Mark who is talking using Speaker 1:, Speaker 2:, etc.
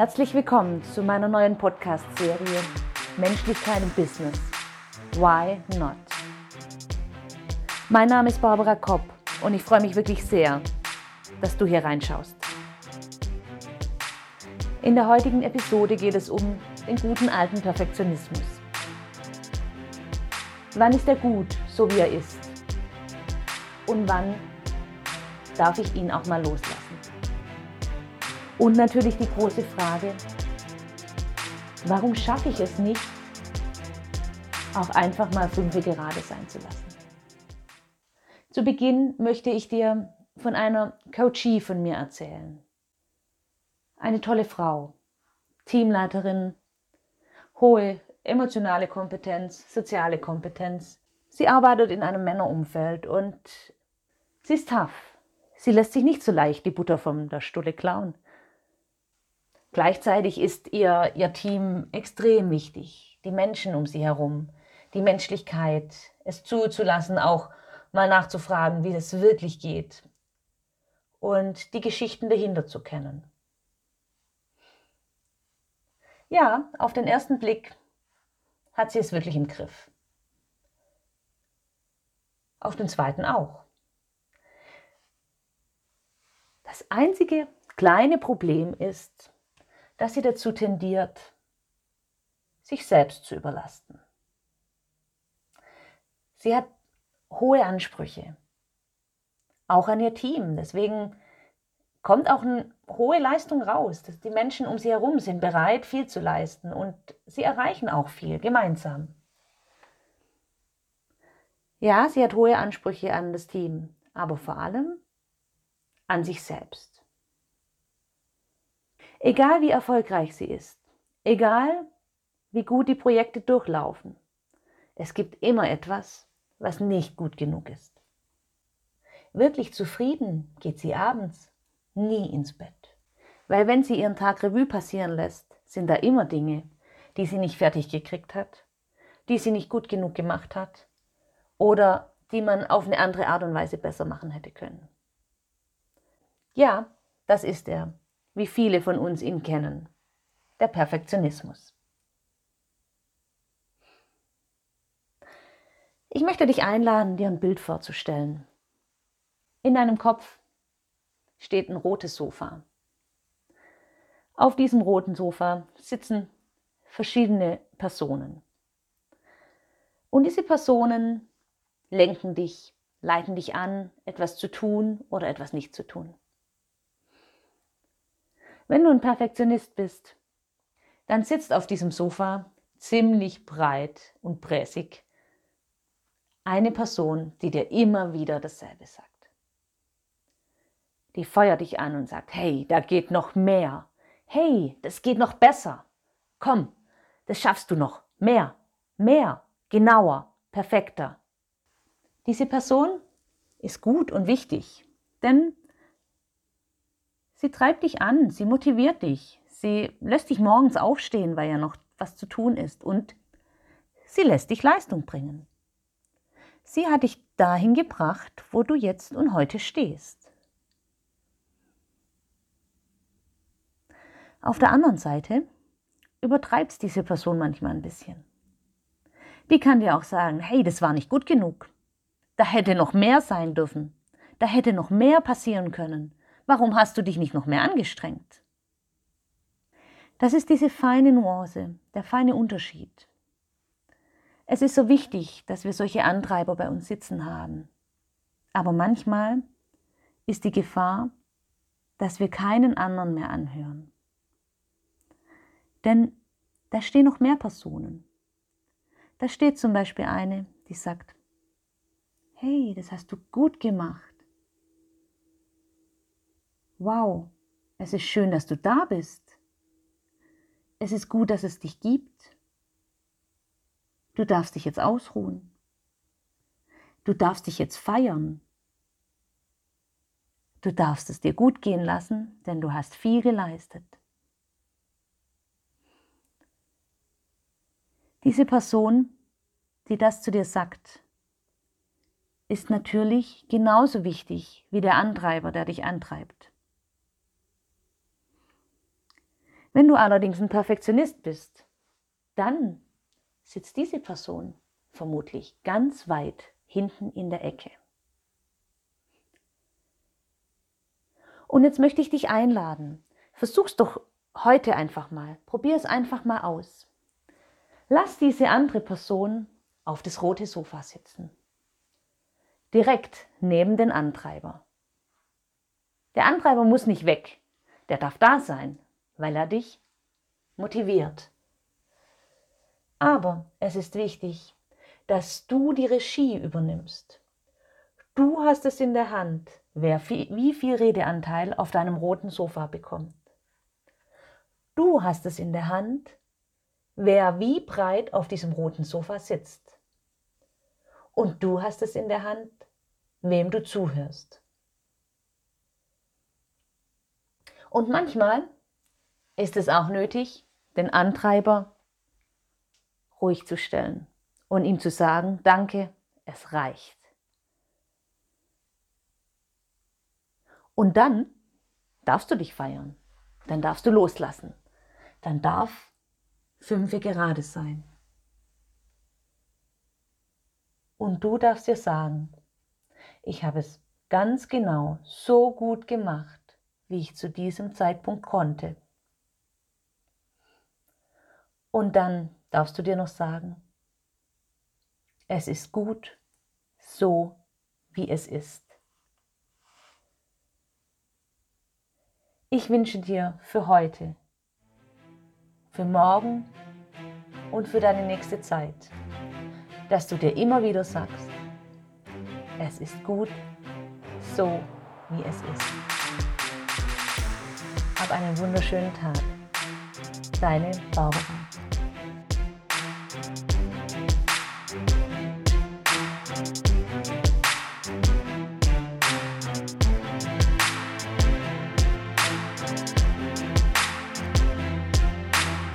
Speaker 1: Herzlich willkommen zu meiner neuen Podcast-Serie Menschlichkeit im Business. Why not? Mein Name ist Barbara Kopp und ich freue mich wirklich sehr, dass du hier reinschaust. In der heutigen Episode geht es um den guten alten Perfektionismus. Wann ist er gut, so wie er ist? Und wann darf ich ihn auch mal loslassen? Und natürlich die große Frage, warum schaffe ich es nicht, auch einfach mal fünf gerade sein zu lassen? Zu Beginn möchte ich dir von einer Coachie von mir erzählen. Eine tolle Frau, Teamleiterin, hohe emotionale Kompetenz, soziale Kompetenz. Sie arbeitet in einem Männerumfeld und sie ist tough. Sie lässt sich nicht so leicht die Butter von der Stulle klauen. Gleichzeitig ist ihr, ihr Team extrem wichtig, die Menschen um sie herum, die Menschlichkeit, es zuzulassen, auch mal nachzufragen, wie es wirklich geht und die Geschichten dahinter zu kennen. Ja, auf den ersten Blick hat sie es wirklich im Griff. Auf den zweiten auch. Das einzige kleine Problem ist, dass sie dazu tendiert, sich selbst zu überlasten. Sie hat hohe Ansprüche, auch an ihr Team. Deswegen kommt auch eine hohe Leistung raus. Dass die Menschen um sie herum sind bereit, viel zu leisten und sie erreichen auch viel gemeinsam. Ja, sie hat hohe Ansprüche an das Team, aber vor allem an sich selbst. Egal wie erfolgreich sie ist, egal wie gut die Projekte durchlaufen, es gibt immer etwas, was nicht gut genug ist. Wirklich zufrieden geht sie abends nie ins Bett. Weil wenn sie ihren Tag Revue passieren lässt, sind da immer Dinge, die sie nicht fertig gekriegt hat, die sie nicht gut genug gemacht hat oder die man auf eine andere Art und Weise besser machen hätte können. Ja, das ist er, wie viele von uns ihn kennen, der Perfektionismus. Ich möchte dich einladen, dir ein Bild vorzustellen. In deinem Kopf steht ein rotes Sofa. Auf diesem roten Sofa sitzen verschiedene Personen. Und diese Personen lenken dich, leiten dich an, etwas zu tun oder etwas nicht zu tun. Wenn du ein Perfektionist bist, dann sitzt auf diesem Sofa ziemlich breit und bräsig eine Person, die dir immer wieder dasselbe sagt. Die feuert dich an und sagt, hey, da geht noch mehr. Hey, das geht noch besser. Komm, das schaffst du noch. Mehr, mehr, genauer, perfekter. Diese Person ist gut und wichtig, denn Sie treibt dich an, sie motiviert dich, sie lässt dich morgens aufstehen, weil ja noch was zu tun ist und sie lässt dich Leistung bringen. Sie hat dich dahin gebracht, wo du jetzt und heute stehst. Auf der anderen Seite übertreibt es diese Person manchmal ein bisschen. Die kann dir auch sagen, hey, das war nicht gut genug. Da hätte noch mehr sein dürfen. Da hätte noch mehr passieren können. Warum hast du dich nicht noch mehr angestrengt? Das ist diese feine Nuance, der feine Unterschied. Es ist so wichtig, dass wir solche Antreiber bei uns sitzen haben. Aber manchmal ist die Gefahr, dass wir keinen anderen mehr anhören. Denn da stehen noch mehr Personen. Da steht zum Beispiel eine, die sagt, hey, das hast du gut gemacht. Wow, es ist schön, dass du da bist. Es ist gut, dass es dich gibt. Du darfst dich jetzt ausruhen. Du darfst dich jetzt feiern. Du darfst es dir gut gehen lassen, denn du hast viel geleistet. Diese Person, die das zu dir sagt, ist natürlich genauso wichtig wie der Antreiber, der dich antreibt. Wenn du allerdings ein Perfektionist bist, dann sitzt diese Person vermutlich ganz weit hinten in der Ecke. Und jetzt möchte ich dich einladen. Versuch's doch heute einfach mal. Probier es einfach mal aus. Lass diese andere Person auf das rote Sofa sitzen. Direkt neben den Antreiber. Der Antreiber muss nicht weg. Der darf da sein, weil er dich motiviert. Aber es ist wichtig, dass du die Regie übernimmst. Du hast es in der Hand, wer wie viel Redeanteil auf deinem roten Sofa bekommt. Du hast es in der Hand, wer wie breit auf diesem roten Sofa sitzt. Und du hast es in der Hand, wem du zuhörst. Und manchmal ist es auch nötig, den Antreiber ruhig zu stellen und ihm zu sagen, danke, es reicht. Und dann darfst du dich feiern, dann darfst du loslassen, dann darf fünfe gerade sein. Und du darfst dir sagen, ich habe es ganz genau so gut gemacht, wie ich zu diesem Zeitpunkt konnte. Und dann darfst du dir noch sagen, es ist gut so, wie es ist. Ich wünsche dir für heute, für morgen und für deine nächste Zeit, dass du dir immer wieder sagst, es ist gut so, wie es ist. Hab einen wunderschönen Tag. Deine Barbara. Thank you.